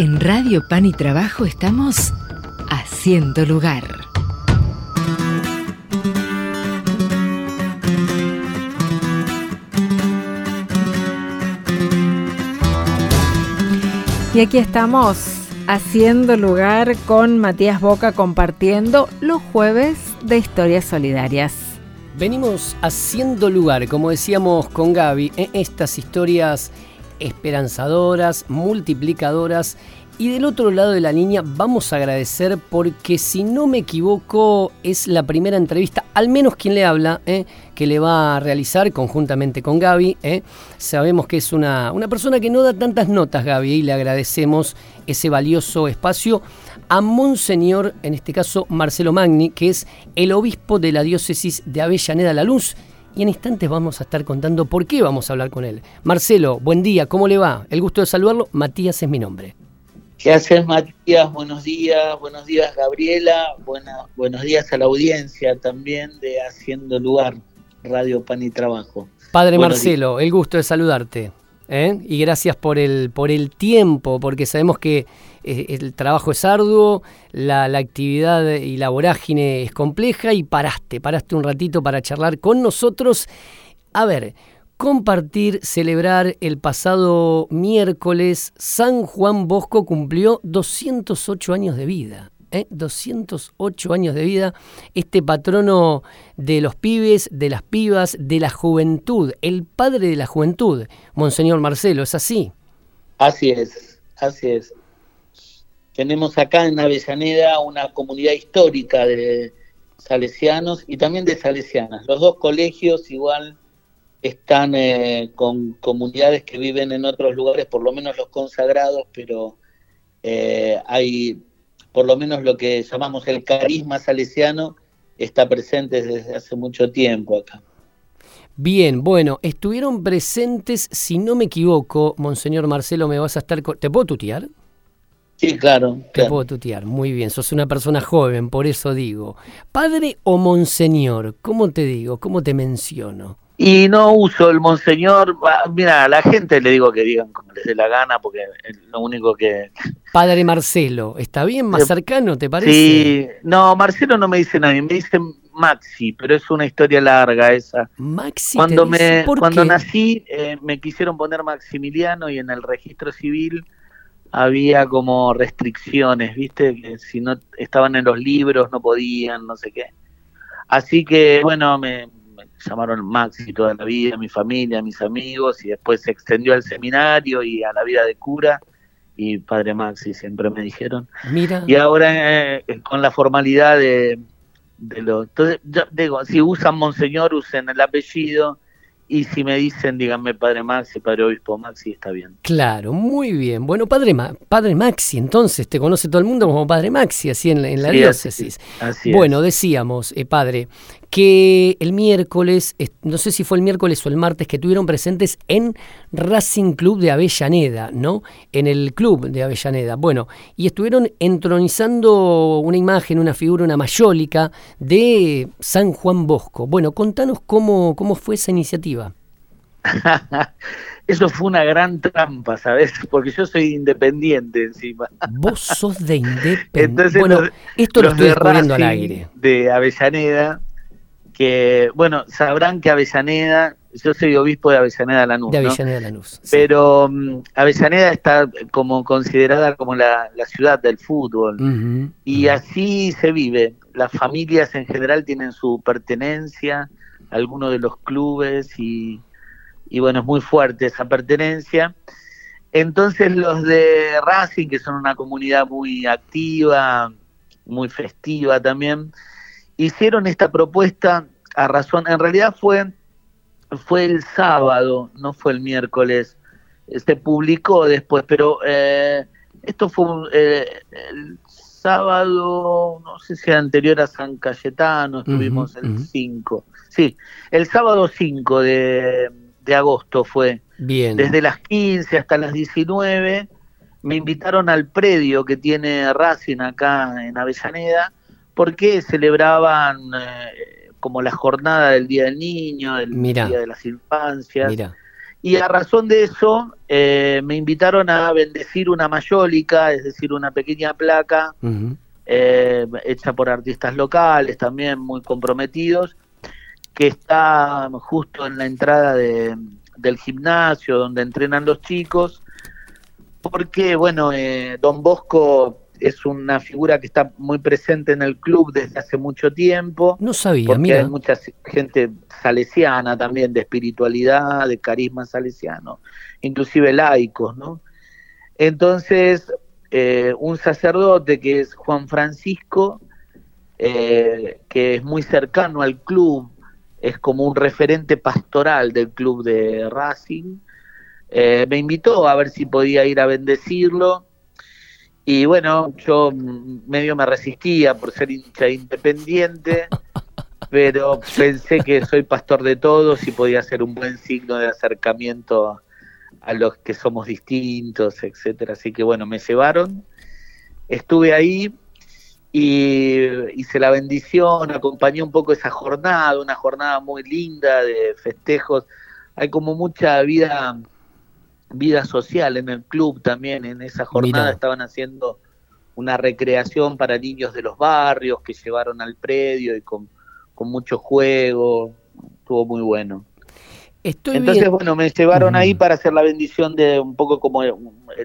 En Radio Pan y Trabajo estamos haciendo lugar. Y aquí estamos haciendo lugar con Matías Boca compartiendo los jueves de historias solidarias. Venimos haciendo lugar, como decíamos con Gaby, en estas historias esperanzadoras, multiplicadoras. Y del otro lado de la línea vamos a agradecer porque si no me equivoco es la primera entrevista, al menos quien le habla, ¿eh? que le va a realizar conjuntamente con Gaby. ¿eh? Sabemos que es una, una persona que no da tantas notas, Gaby, y le agradecemos ese valioso espacio a Monseñor, en este caso Marcelo Magni, que es el obispo de la diócesis de Avellaneda La Luz y en instantes vamos a estar contando por qué vamos a hablar con él. Marcelo, buen día, ¿cómo le va? El gusto de saludarlo, Matías es mi nombre. ¿Qué haces, Matías? Buenos días, buenos días, Gabriela, buenos días a la audiencia también de Haciendo Lugar, Radio Pan y Trabajo. Padre Marcelo, el gusto de saludarte. ¿eh? Y gracias por el, por el tiempo, porque sabemos que el trabajo es arduo, la, actividad y la vorágine es compleja y paraste, paraste un ratito para charlar con nosotros. A ver, compartir, celebrar el pasado miércoles, San Juan Bosco cumplió 208 años de vida. 208 ¿eh? años de vida, este patrono de los pibes, de las pibas, de la juventud, el padre de la juventud, Monseñor Marcelo, ¿es así? Así es, así es. Tenemos acá en Avellaneda una comunidad histórica de salesianos y también de salesianas. Los dos colegios igual están eh, con comunidades que viven en otros lugares, por lo menos los consagrados, pero eh, hay por lo menos lo que llamamos el carisma salesiano está presente desde hace mucho tiempo acá. Bien, bueno, estuvieron presentes, si no me equivoco, Monseñor Marcelo, me vas a estar... ¿Te puedo tutear? Sí, claro. Te puedo tutear, muy bien, sos una persona joven, por eso digo. ¿Padre o Monseñor? ¿Cómo te digo? ¿Cómo te menciono? Y no uso el monseñor, mira, a la gente le digo que digan como les dé la gana, porque es lo único que... Padre Marcelo, ¿está bien? ¿Más cercano, te parece? Sí, no, Marcelo no me dice nadie, me dice Maxi, pero es una historia larga esa. Maxi, cuando, me, cuando nací eh, me quisieron poner Maximiliano y en el registro civil había como restricciones, ¿viste? Que si no estaban en los libros no podían, no sé qué. Así que, bueno, me, llamaron Maxi toda la vida, mi familia, mis amigos, y después se extendió al seminario y a la vida de cura, y Padre Maxi siempre me dijeron. Mira. Y ahora eh, con la formalidad de, de lo... Entonces, yo digo, si usan Monseñor, usen el apellido, y si me dicen, díganme Padre Maxi, Padre Obispo Maxi, está bien. Claro, muy bien. Bueno, Padre, padre Maxi, entonces, te conoce todo el mundo como Padre Maxi, así en, la diócesis. Así, bueno, decíamos, eh, Padre, que el miércoles, no sé si fue el miércoles o el martes, que tuvieron presentes en Racing Club de Avellaneda, ¿no? En el club de Avellaneda. Bueno, y estuvieron entronizando una imagen, una figura, una mayólica de San Juan Bosco. Bueno, contanos cómo, cómo fue esa iniciativa. Eso fue una gran trampa, ¿sabes? Porque yo soy independiente encima. Vos sos de independiente. Bueno, esto lo estoy descubriendo al aire. De Avellaneda que, bueno, sabrán que Avellaneda, yo soy obispo de Avellaneda Lanús. De Avellaneda Lanús. Pero um, Avellaneda está como considerada como la, ciudad del fútbol. y así se vive. Las familias en general tienen su pertenencia a alguno de los clubes y, y bueno, es muy fuerte esa pertenencia. Entonces los de Racing, que son una comunidad muy activa, muy festiva también, hicieron esta propuesta a razón, en realidad fue, fue el sábado, no fue el miércoles, se publicó después, pero eh, esto fue eh, el sábado, no sé si era anterior a San Cayetano, estuvimos el 5, sí, el sábado 5 de, de agosto fue, Bien. desde las 15 hasta las 19, me invitaron al predio que tiene Racing acá en Avellaneda, porque celebraban eh, como la jornada del Día del Niño, del Día de las Infancias. Y a razón de eso, eh, me invitaron a bendecir una mayólica, es decir, una pequeña placa eh, hecha por artistas locales, también muy comprometidos, que está justo en la entrada del gimnasio donde entrenan los chicos, porque, bueno, eh, Don Bosco es una figura que está muy presente en el club desde hace mucho tiempo. No sabía, porque mira. Hay mucha gente salesiana también, de espiritualidad, de carisma salesiano, inclusive laicos, ¿no? Entonces, eh, un sacerdote que es Juan Francisco, eh, que es muy cercano al club, es como un referente pastoral del club de Racing, eh, me invitó a ver si podía ir a bendecirlo y bueno, yo medio me resistía por ser hincha independiente, pero pensé que soy pastor de todos y podía ser un buen signo de acercamiento a los que somos distintos, etcétera. Así que bueno, me llevaron, estuve ahí y hice la bendición, acompañé un poco esa jornada, una jornada muy linda de festejos. Hay como mucha vida vida social en el club también. En esa jornada estaban haciendo una recreación para niños de los barrios que llevaron al predio y con, con mucho juego. Estuvo muy bueno. Entonces, bueno, me llevaron ahí para hacer la bendición de un poco como el,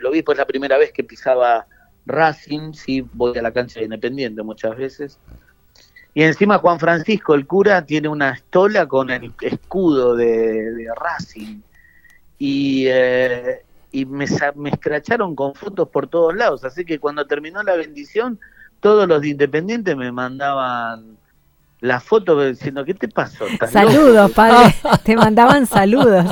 obispo es la primera vez que pisaba Racing, sí, voy a la cancha de Independiente muchas veces. Y encima Juan Francisco, el cura, tiene una estola con el escudo de Racing y, eh, y me, me escracharon con fotos por todos lados. Así que cuando terminó la bendición, todos los de Independiente me mandaban la foto diciendo, ¿qué te pasó? Saludos, padre. te mandaban saludos.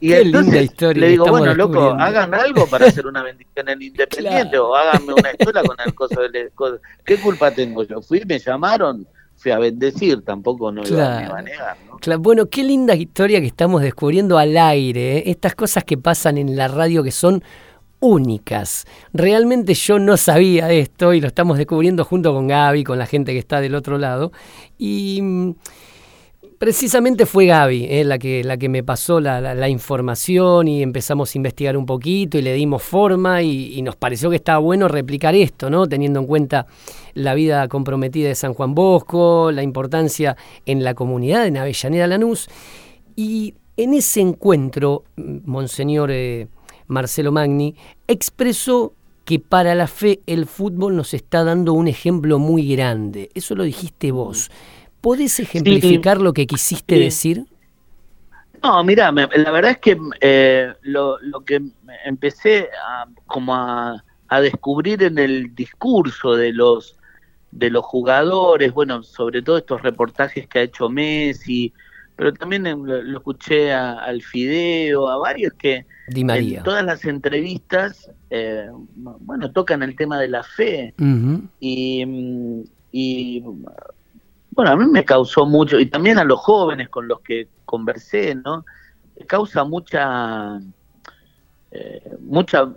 Y Qué linda historia. Le digo, bueno, loco, hagan algo para hacer una bendición en Independiente o háganme una escuela con el coso del... ¿Qué culpa tengo yo? Fui, me llamaron, a bendecir, tampoco no iba, a negar. Bueno, qué linda historia que estamos descubriendo al aire, ¿eh? estas cosas que pasan en la radio que son únicas. Realmente yo no sabía esto y lo estamos descubriendo junto con Gaby, con la gente que está del otro lado. Y mm, Precisamente fue Gaby eh, la, que, la que me pasó la, información y empezamos a investigar un poquito y le dimos forma y, nos pareció que estaba bueno replicar esto, ¿no? teniendo en cuenta la vida comprometida de San Juan Bosco, la importancia en la comunidad de Avellaneda Lanús. Y en ese encuentro, Monseñor eh, Marcelo Magni expresó que para la fe el fútbol nos está dando un ejemplo muy grande. Eso lo dijiste vos. ¿Podés ejemplificar lo que quisiste decir? No, mira, la verdad es que eh, lo, que empecé a, como a, descubrir en el discurso de los de los jugadores, bueno, sobre todo estos reportajes que ha hecho Messi, pero también lo, escuché al Fideo, a varios que en todas las entrevistas, eh, bueno, tocan el tema de la fe y, y bueno, a mí me causó mucho, y también a los jóvenes con los que conversé, ¿no? Causa mucha, eh, mucha,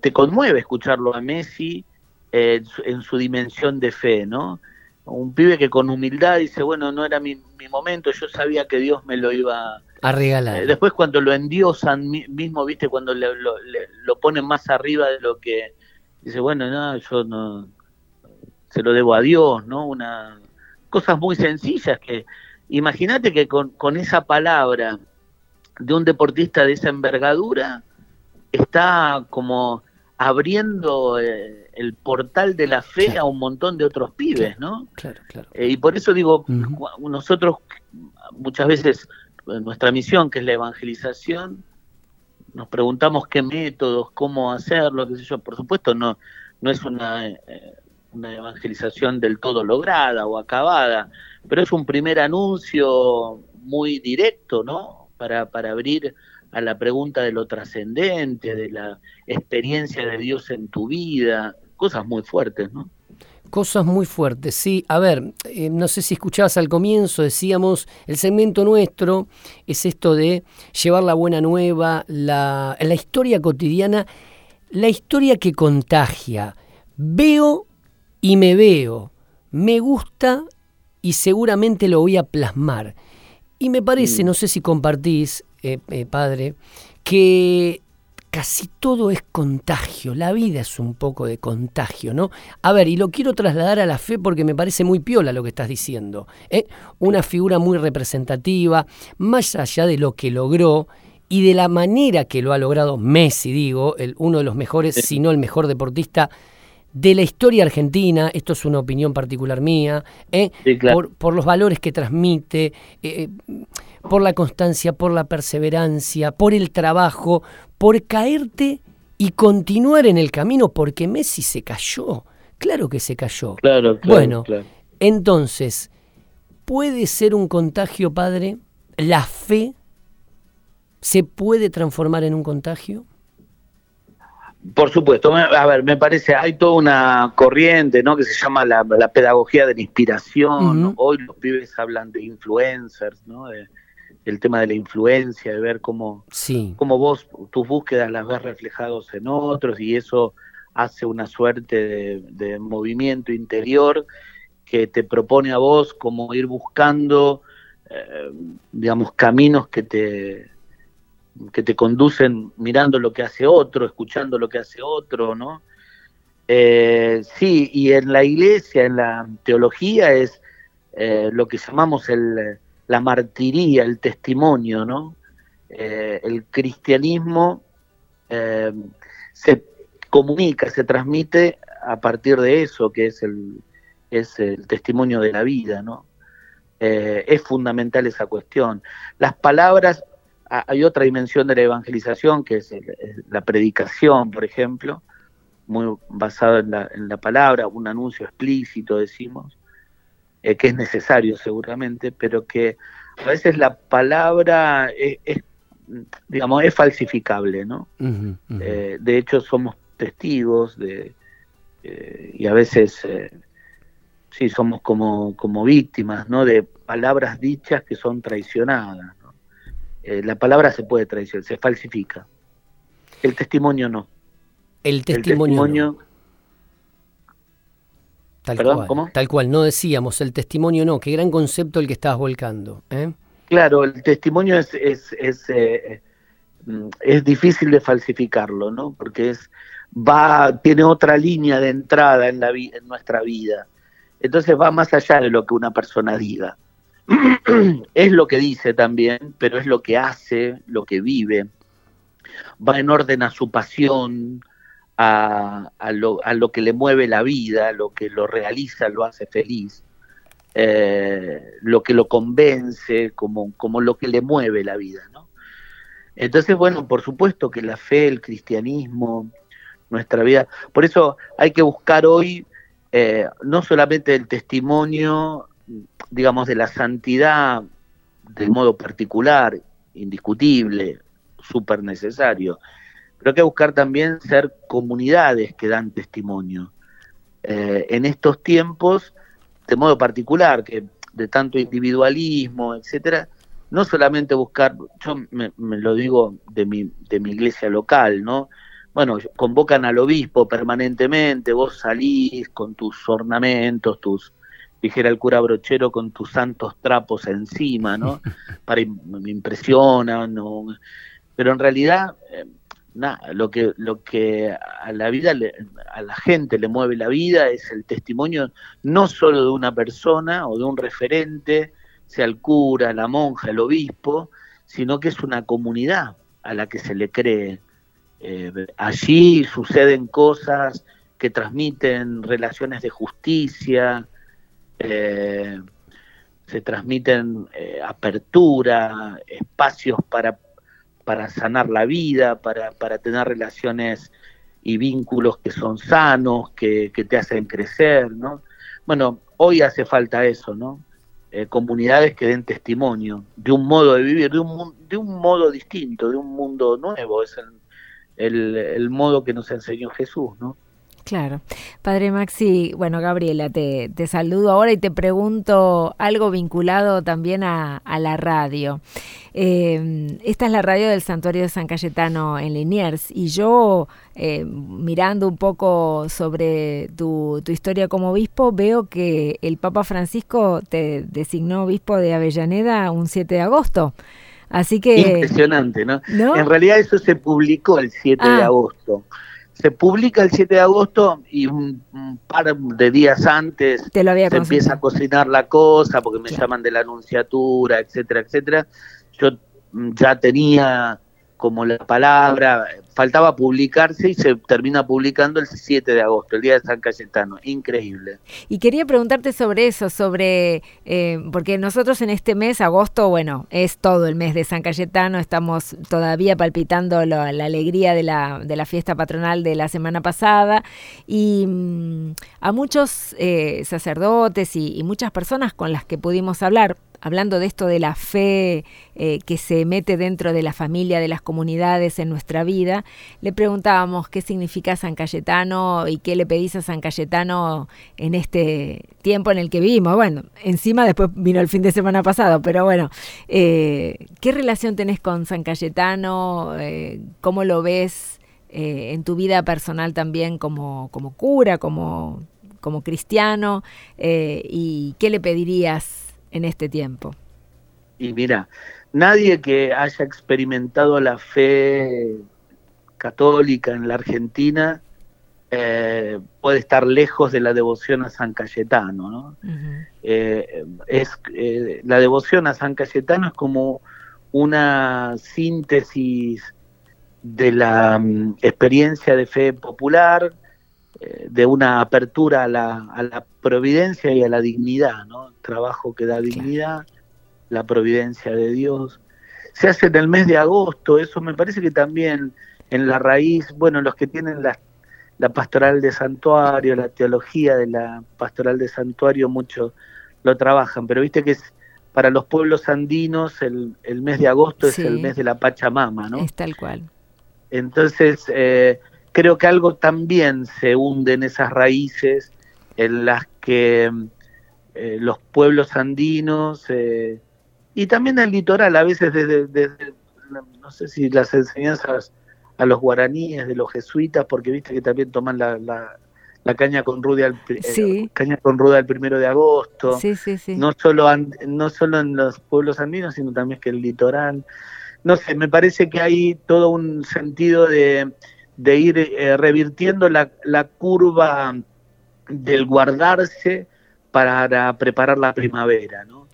te conmueve escucharlo a Messi eh, en, su, dimensión de fe, ¿no? Un pibe que con humildad dice, bueno, no era mi, momento, yo sabía que Dios me lo iba a regalar. Eh, después cuando lo endiosan mismo, viste, cuando lo, lo ponen más arriba de lo que, dice, bueno, no, yo no, se lo debo a Dios, ¿no? Una cosas muy sencillas que imagínate que con, con esa palabra de un deportista de esa envergadura está como abriendo eh, el portal de la fe a un montón de otros pibes, ¿no? Claro, claro. Eh, y por eso digo, nosotros muchas veces nuestra misión, que es la evangelización, nos preguntamos qué métodos, cómo hacerlo, qué sé yo. Por supuesto, no, no es una eh, una evangelización del todo lograda o acabada, pero es un primer anuncio muy directo, ¿no? Para, para abrir a la pregunta de lo trascendente, de la experiencia de Dios en tu vida, cosas muy fuertes, ¿no? Cosas muy fuertes, sí. A ver, eh, no sé si escuchabas al comienzo, decíamos, el segmento nuestro es esto de llevar la buena nueva, la, la historia cotidiana, la historia que contagia. Veo y me veo, me gusta y seguramente lo voy a plasmar. Y me parece, no sé si compartís, eh, eh, padre, que casi todo es contagio, la vida es un poco de contagio, ¿no? A ver, y lo quiero trasladar a la fe porque me parece muy piola lo que estás diciendo. ¿eh? Una figura muy representativa, más allá de lo que logró y de la manera que lo ha logrado Messi, digo, el, uno de los mejores, si no el mejor deportista de la historia argentina, esto es una opinión particular mía, ¿eh? por, los valores que transmite, eh, eh, por la constancia, por la perseverancia, por el trabajo, por caerte y continuar en el camino, porque Messi se cayó, claro que se cayó. Claro, bueno, entonces, ¿puede ser un contagio, padre? ¿La fe se puede transformar en un contagio? Por supuesto, a ver, me parece, hay toda una corriente, ¿no? Que se llama la, pedagogía de la inspiración. Hoy los pibes hablan de influencers, ¿no? De, el tema de la influencia, de ver cómo, cómo vos, tus búsquedas las ves reflejados en otros y eso hace una suerte de, movimiento interior que te propone a vos como ir buscando, eh, digamos, caminos que te que te conducen mirando lo que hace otro, escuchando lo que hace otro, ¿no? Eh, sí, y en la iglesia, en la teología, es eh, lo que llamamos el, la martiría, el testimonio, ¿no? Eh, el cristianismo se comunica, se transmite a partir de eso, que es el, es el testimonio de la vida, ¿no? es fundamental esa cuestión. Las palabras hay otra dimensión de la evangelización, que es, la predicación, por ejemplo, muy basada en la, palabra, un anuncio explícito, decimos, eh, que es necesario seguramente, pero que a veces la palabra es, digamos, es falsificable, ¿no? Eh, de hecho, somos testigos de, eh, y a veces, sí, somos como, como víctimas, ¿no? De palabras dichas que son traicionadas. Eh, la palabra se puede traicionar, se falsifica. El testimonio no. El testimonio, Tal, cual, tal cual, no decíamos, el testimonio no, qué gran concepto el que estabas volcando. ¿eh? Claro, el testimonio es, es, es, eh, mm, es, difícil de falsificarlo, ¿no? Porque es, va, tiene otra línea de entrada en, la en nuestra vida. Entonces va más allá de lo que una persona diga. es lo que dice también, pero es lo que hace, lo que vive. Va en orden a su pasión, a, lo, que le mueve la vida, lo que lo realiza, lo hace feliz, eh, lo que lo convence, como, como lo que le mueve la vida. ¿no? Entonces, bueno, por supuesto que la fe, el cristianismo, nuestra vida, por eso hay que buscar hoy eh, no solamente el testimonio digamos, de la santidad de modo particular, indiscutible, súper necesario, pero hay que buscar también ser comunidades que dan testimonio. Eh, en estos tiempos, de modo particular, que de tanto individualismo, etcétera, no solamente buscar, yo me, lo digo de mi, de mi iglesia local, ¿no? Bueno, convocan al obispo permanentemente, vos salís con tus ornamentos, tus, dijera el cura brochero, con tus santos trapos encima, ¿no? Para, me impresionan, ¿no? pero en realidad, eh, nada, lo que, lo que a la vida, a la gente le mueve la vida es el testimonio no solo de una persona o de un referente, sea el cura, la monja, el obispo, sino que es una comunidad a la que se le cree. Eh, allí suceden cosas que transmiten relaciones de justicia, eh, se transmiten eh, apertura, espacios para, para sanar la vida, para, para tener relaciones y vínculos que son sanos, que, te hacen crecer, ¿no? Bueno, hoy hace falta eso, ¿no? Eh, comunidades que den testimonio de un modo de vivir, de un, de un modo distinto, de un mundo nuevo, es el, el, el modo que nos enseñó Jesús, ¿no? Claro. Padre Maxi, bueno, Gabriela, te, saludo ahora y te pregunto algo vinculado también a, la radio. Eh, esta es la radio del Santuario de San Cayetano en Liniers y yo, eh, mirando un poco sobre tu, tu, historia como obispo, veo que el Papa Francisco te designó obispo de Avellaneda un 7 de agosto. Así que... Impresionante, ¿no? En realidad eso se publicó el 7 de ah. agosto se publica el 7 de agosto y un, par de días antes se empieza a cocinar la cosa porque me llaman de la anunciatura, etcétera, etcétera. Yo ya tenía como la palabra, faltaba publicarse y se termina publicando el 7 de agosto, el día de San Cayetano, increíble. Y quería preguntarte sobre eso, sobre, eh, porque nosotros en este mes, agosto, bueno, es todo el mes de San Cayetano, estamos todavía palpitando la alegría de la, de la fiesta patronal de la semana pasada y mm, a muchos eh, sacerdotes y muchas personas con las que pudimos hablar, hablando de esto de la fe eh, que se mete dentro de la familia, de las comunidades en nuestra vida, le preguntábamos qué significa San Cayetano y qué le pedís a San Cayetano en este tiempo en el que vivimos. Bueno, encima después vino el fin de semana pasado, pero bueno, eh, ¿qué relación tenés con San Cayetano? Eh, ¿Cómo lo ves en tu vida personal también como, como cura, como, como cristiano? ¿Y qué le pedirías? En este tiempo? Y mira, nadie que haya experimentado la fe católica en la Argentina eh, puede estar lejos de la devoción a San Cayetano. ¿no? Eh, es, eh, la devoción a San Cayetano es como una síntesis de la mm, experiencia de fe popular, de una apertura a la, a la, providencia y a la dignidad, ¿no? Trabajo que da dignidad, la providencia de Dios. Se hace en el mes de agosto, eso me parece que también en la raíz, bueno, los que tienen la, la pastoral de santuario, la teología de la pastoral de santuario, mucho lo trabajan, pero viste que es para los pueblos andinos el, el mes de agosto es el mes de la Pachamama, ¿no? Es tal cual. Entonces, eh, creo que algo también se hunde en esas raíces en las que eh, los pueblos andinos eh, y también el litoral, a veces desde, no sé si las enseñanzas a los guaraníes, de los jesuitas, porque viste que también toman la, la, caña con ruda al, eh, caña con ruda el primero de agosto, no solo no solo en los pueblos andinos, sino también que el litoral. No sé, me parece que hay todo un sentido de de ir eh, revirtiendo la, la, curva del guardarse para preparar la primavera, ¿no?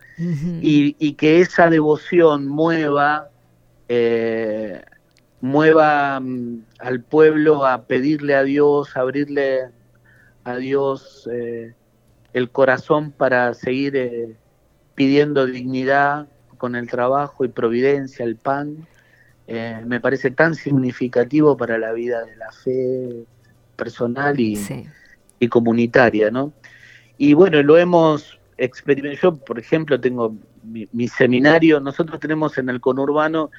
y, y, que esa devoción mueva, eh, mueva mm, al pueblo a pedirle a Dios, a abrirle a Dios eh, el corazón para seguir pidiendo dignidad con el trabajo y providencia, el pan, eh, me parece tan significativo para la vida de la fe personal y, y comunitaria, ¿no? Y bueno, lo hemos experimentado, yo por ejemplo tengo mi, seminario, nosotros tenemos en el conurbano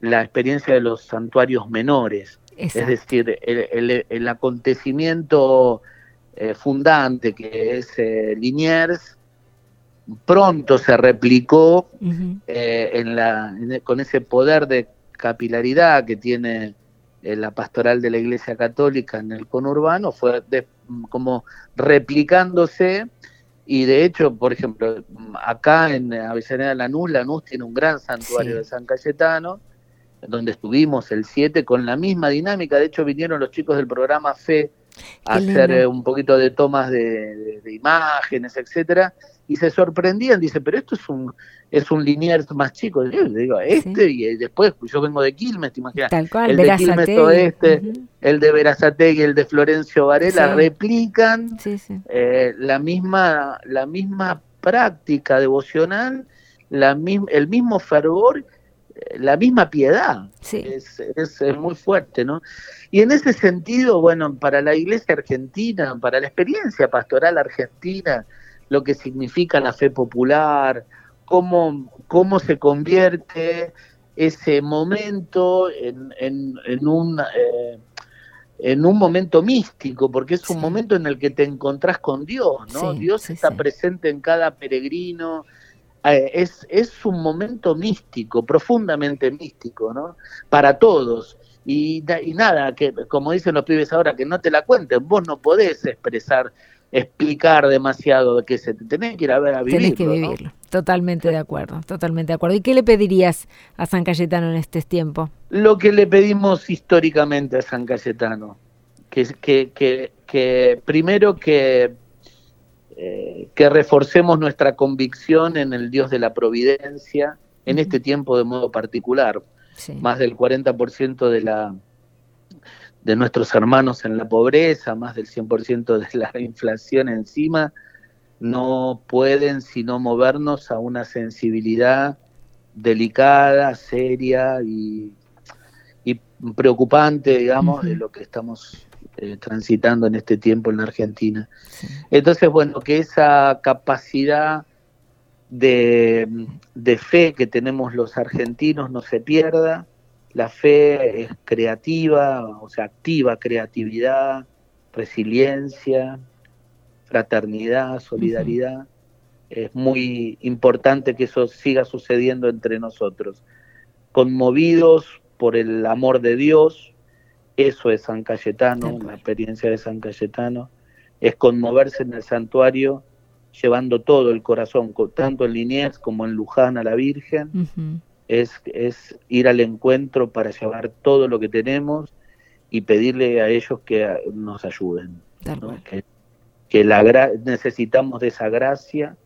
la experiencia de los santuarios menores, es decir, el, acontecimiento eh, fundante que es eh, Liniers, pronto se replicó en la, con ese poder de capilaridad que tiene eh, la pastoral de la Iglesia Católica en el conurbano fue como replicándose y de hecho, por ejemplo, acá en Avellaneda Lanús, Lanús tiene un gran santuario de San Cayetano, donde estuvimos el 7 con la misma dinámica, de hecho vinieron los chicos del programa FE hacer eh, un poquito de tomas de, de imágenes, etcétera, y se sorprendían, dice, pero esto es un es un Liniers más chico, yo digo, este y después yo vengo de Quilmes, te imaginas, Tal cual, el de Quilmes Oeste, el de Verazategui, el de Florencio Varela replican eh, la misma la misma práctica devocional, la el mismo fervor, la misma piedad. Es, es, es, muy fuerte, ¿no? Y en ese sentido, bueno, para la iglesia argentina, para la experiencia pastoral argentina, lo que significa la fe popular, cómo, cómo se convierte ese momento en, en, un, eh, en un momento místico, porque es un momento en el que te encontrás con Dios, ¿no? Dios está presente en cada peregrino, es, es un momento místico, profundamente místico, ¿no? Para todos. Y, y, nada, que como dicen los pibes ahora, que no te la cuenten, vos no podés expresar explicar demasiado de qué se tenés que ir a ver a vivirlo. Tenés que vivirlo, totalmente de acuerdo, totalmente de acuerdo. ¿Y qué le pedirías a San Cayetano en este tiempo? Lo que le pedimos históricamente a San Cayetano, que, que, que, que primero que, eh, que reforcemos nuestra convicción en el Dios de la providencia, en este tiempo de modo particular. Más del 40% de la de nuestros hermanos en la pobreza, más del 100% de la inflación encima, no pueden sino movernos a una sensibilidad delicada, seria y, preocupante, digamos, de lo que estamos eh, transitando en este tiempo en la Argentina. Entonces, bueno, que esa capacidad de, de fe que tenemos los argentinos no se pierda, la fe es creativa, o sea, activa creatividad, resiliencia, fraternidad, solidaridad. Es muy importante que eso siga sucediendo entre nosotros. Conmovidos por el amor de Dios, eso es San Cayetano, la experiencia de San Cayetano, es conmoverse en el santuario llevando todo el corazón, tanto en Liniers como en Luján a la Virgen, es, es ir al encuentro para llevar todo lo que tenemos y pedirle a ellos que nos ayuden. Que, la necesitamos de esa gracia,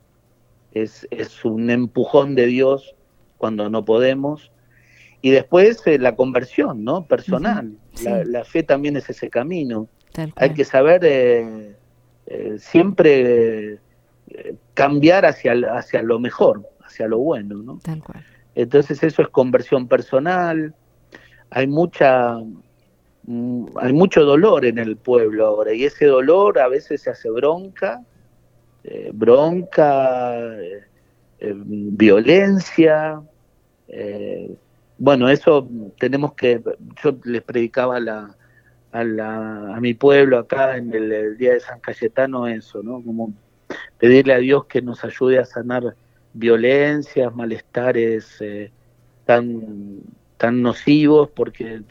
es, es un empujón de Dios cuando no podemos. Y después eh, la conversión, ¿no? Personal. La, fe también es ese camino. Hay que saber eh, eh, siempre cambiar hacia, hacia lo mejor, hacia lo bueno, ¿no? Tal cual. Entonces eso es conversión personal, hay mucha mm, hay mucho dolor en el pueblo ahora y ese dolor a veces se hace bronca, eh, bronca, eh, eh, violencia. Bueno, eso tenemos que, yo les predicaba a, a, mi pueblo acá en el, el, Día de San Cayetano eso, ¿no? Como pedirle a Dios que nos ayude a sanar violencias, malestares eh, tan, tan nocivos, porque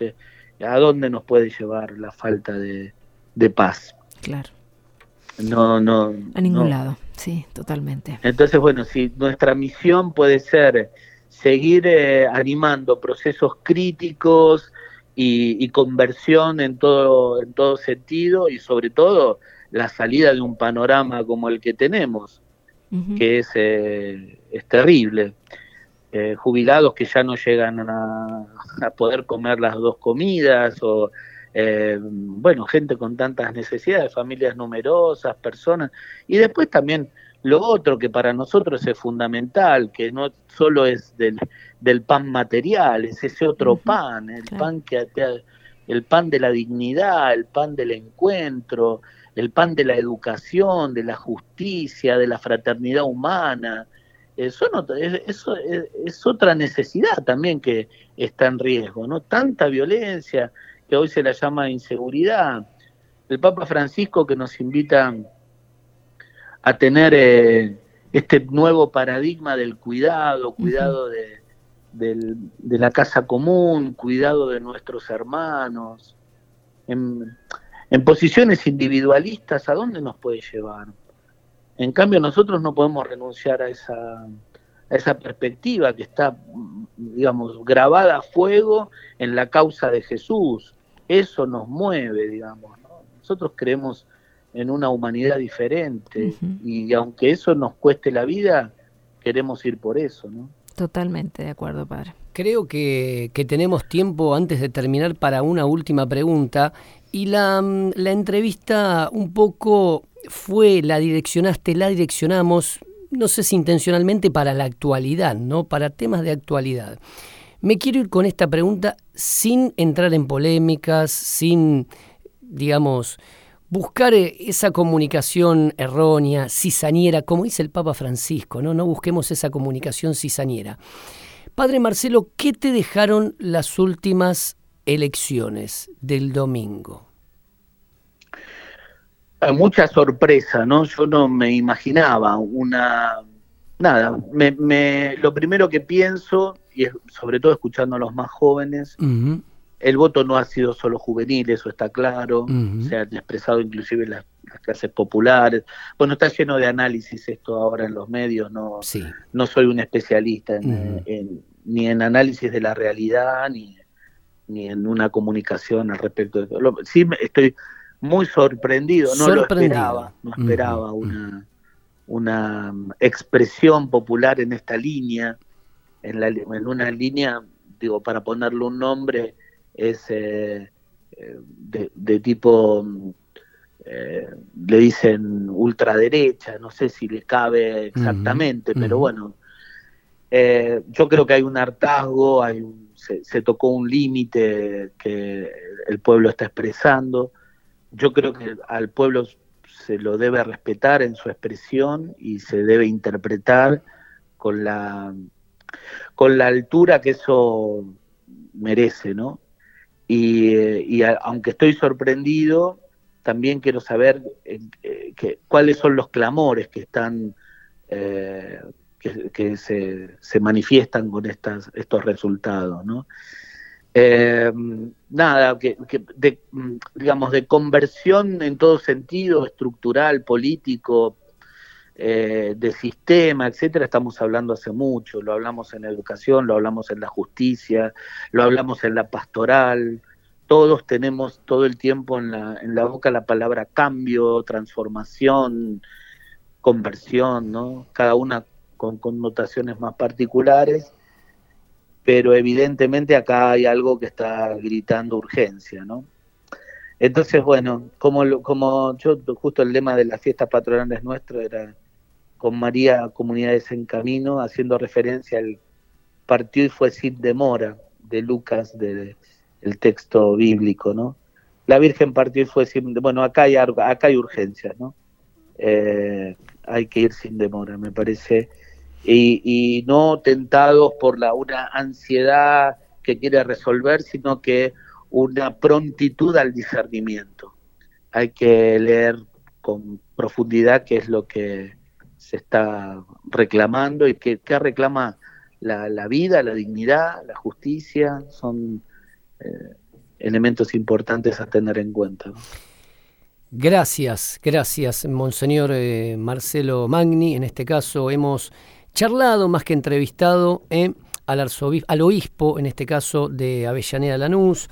¿a dónde nos puede llevar la falta de, paz? Claro. No, no. A ningún lado, sí, totalmente. Entonces, bueno, si nuestra misión puede ser seguir eh, animando procesos críticos y, y, conversión en todo, en todo sentido y sobre todo la salida de un panorama como el que tenemos, que es, eh, es terrible. Eh, jubilados que ya no llegan a, poder comer las dos comidas o eh, bueno gente con tantas necesidades familias numerosas personas y después también lo otro que para nosotros es fundamental que no solo es del, del pan material es ese otro pan el pan que el pan de la dignidad el pan del encuentro el pan de la educación, de la justicia, de la fraternidad humana. Eso, eso es, otra necesidad también que está en riesgo, ¿no? Tanta violencia que hoy se la llama inseguridad. El Papa Francisco que nos invita a tener eh, este nuevo paradigma del cuidado, cuidado de, de, la casa común, cuidado de nuestros hermanos. En, en posiciones individualistas, ¿a dónde nos puede llevar? En cambio, nosotros no podemos renunciar a esa, a esa perspectiva que está, digamos, grabada a fuego en la causa de Jesús. Eso nos mueve, digamos. Nosotros creemos en una humanidad diferente y aunque eso nos cueste la vida, queremos ir por eso, ¿no? Totalmente de acuerdo, padre. Creo que, que tenemos tiempo antes de terminar para una última pregunta y la, mm, la entrevista un poco fue, la direccionaste, la direccionamos, no sé si intencionalmente para la actualidad, ¿no? Para temas de actualidad. Me quiero ir con esta pregunta sin entrar en polémicas, sin, digamos, buscar eh, esa comunicación errónea, cizañera, como dice el Papa Francisco, ¿no? No busquemos esa comunicación cizañera. Padre Marcelo, ¿qué te dejaron las últimas elecciones del domingo? mucha sorpresa, ¿no? Yo no me imaginaba una... Nada, me, lo primero que pienso, y sobre todo escuchando a los más jóvenes, el voto no ha sido solo juvenil, eso está claro, se han expresado inclusive las, clases populares. Bueno, está lleno de análisis esto ahora en los medios, no, no soy un especialista en, ni en análisis de la realidad, ni, ni en una comunicación al respecto de todo. Sí, estoy muy sorprendido, no lo esperaba, no esperaba una, una expresión popular en esta línea, en, la, en una línea, digo, para ponerle un nombre, es eh, eh, de, tipo, eh, le dicen ultraderecha, no sé si le cabe exactamente, pero bueno, yo creo que hay un hartazgo, hay se, se tocó un límite que el pueblo está expresando yo creo que al pueblo se lo debe respetar en su expresión y se debe interpretar con la con la altura que eso merece, ¿no? Y, aunque estoy sorprendido, también quiero saber eh, cuáles son los clamores que están eh, que, se, se, manifiestan con estas, estos resultados, ¿no? Eh, nada, que, de, digamos, de conversión en todo sentido, estructural, político, eh, de sistema, etcétera, estamos hablando hace mucho. Lo hablamos en educación, lo hablamos en la justicia, lo hablamos en la pastoral. Todos tenemos todo el tiempo en la, en la boca la palabra cambio, transformación, conversión, ¿no? Cada una con connotaciones más particulares pero evidentemente acá hay algo que está gritando urgencia, ¿no? Entonces, bueno, como, como yo, justo el lema de las fiestas patronales nuestro era con María Comunidades en Camino, haciendo referencia al partió y fue sin demora de Lucas, del el texto bíblico, ¿no? La Virgen partió y fue sin bueno, acá hay, acá hay urgencia, ¿no? Eh, hay que ir sin demora, me parece y, no tentados por la, una ansiedad que quiere resolver, sino que una prontitud al discernimiento. Hay que leer con profundidad qué es lo que se está reclamando y qué, reclama la, vida, la dignidad, la justicia, son eh, elementos importantes a tener en cuenta. Gracias, gracias, Monseñor eh, Marcelo Magni. En este caso hemos charlado más que entrevistado eh, al, al obispo, en este caso de Avellaneda Lanús.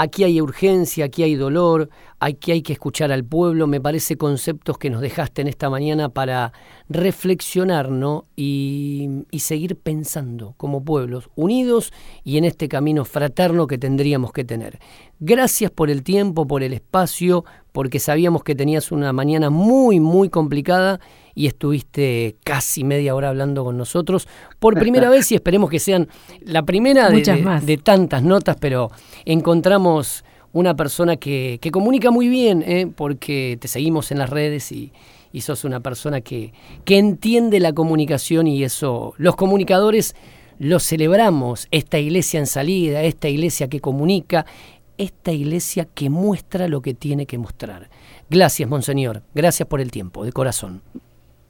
Aquí hay urgencia, aquí hay dolor, aquí hay que escuchar al pueblo. Me parece conceptos que nos dejaste en esta mañana para reflexionar y, y seguir pensando como pueblos unidos y en este camino fraterno que tendríamos que tener. Gracias por el tiempo, por el espacio, porque sabíamos que tenías una mañana muy, muy complicada y estuviste casi media hora hablando con nosotros por primera vez y esperemos que sean la primera de, tantas notas, pero encontramos una persona que, comunica muy bien, ¿eh? porque te seguimos en las redes y, sos una persona que, que entiende la comunicación y eso, los comunicadores lo celebramos, esta iglesia en salida, esta iglesia que comunica, esta iglesia que muestra lo que tiene que mostrar. Gracias, Monseñor. Gracias por el tiempo, de corazón.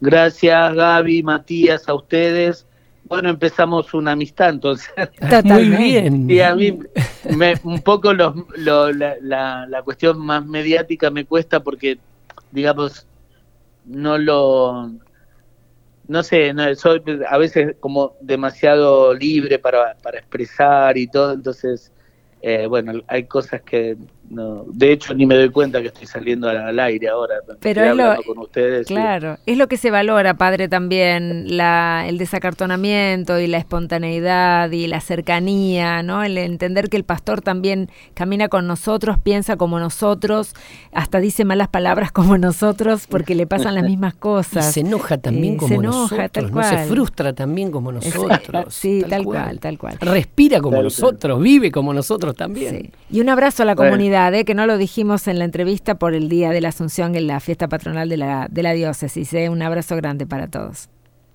Gracias, Gaby, Matías, a ustedes. Bueno, empezamos una amistad entonces. Muy bien. Y a mí me, un poco los, la, la, cuestión más mediática me cuesta porque, digamos, no lo... No sé, no, soy a veces como demasiado libre para, para expresar y todo, entonces, eh, bueno, hay cosas que no, de hecho ni me doy cuenta que estoy saliendo al, aire ahora. Pero es lo, con ustedes. Claro, es lo que se valora, padre, también la, el desacartonamiento y la espontaneidad y la cercanía, ¿no? El entender que el pastor también camina con nosotros, piensa como nosotros, hasta dice malas palabras como nosotros porque le pasan las mismas cosas. Y se enoja también como se enoja, tal cual. se frustra también como nosotros. sí, tal, cual. tal cual. Respira como nosotros, vive como nosotros también. Y un abrazo a la comunidad ¿eh? que no lo dijimos en la entrevista por el Día de la Asunción en la fiesta patronal de la, de la diócesis. ¿eh? Un abrazo grande para todos.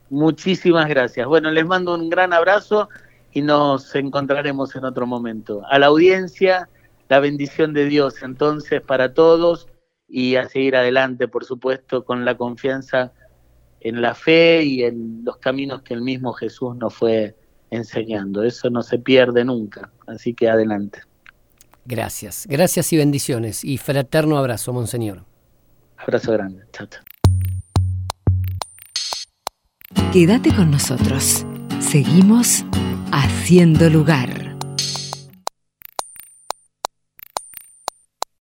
Muchísimas gracias. Bueno, les mando un gran abrazo y nos encontraremos en otro momento. A la audiencia, la bendición de Dios entonces para todos y a seguir adelante, por supuesto, con la confianza en la fe y en los caminos que el mismo Jesús nos fue enseñando. Eso no se pierde nunca, así que adelante. Gracias, gracias y bendiciones y fraterno abrazo, Monseñor. Abrazo grande, chao, chao. Quédate con nosotros. Seguimos haciendo lugar.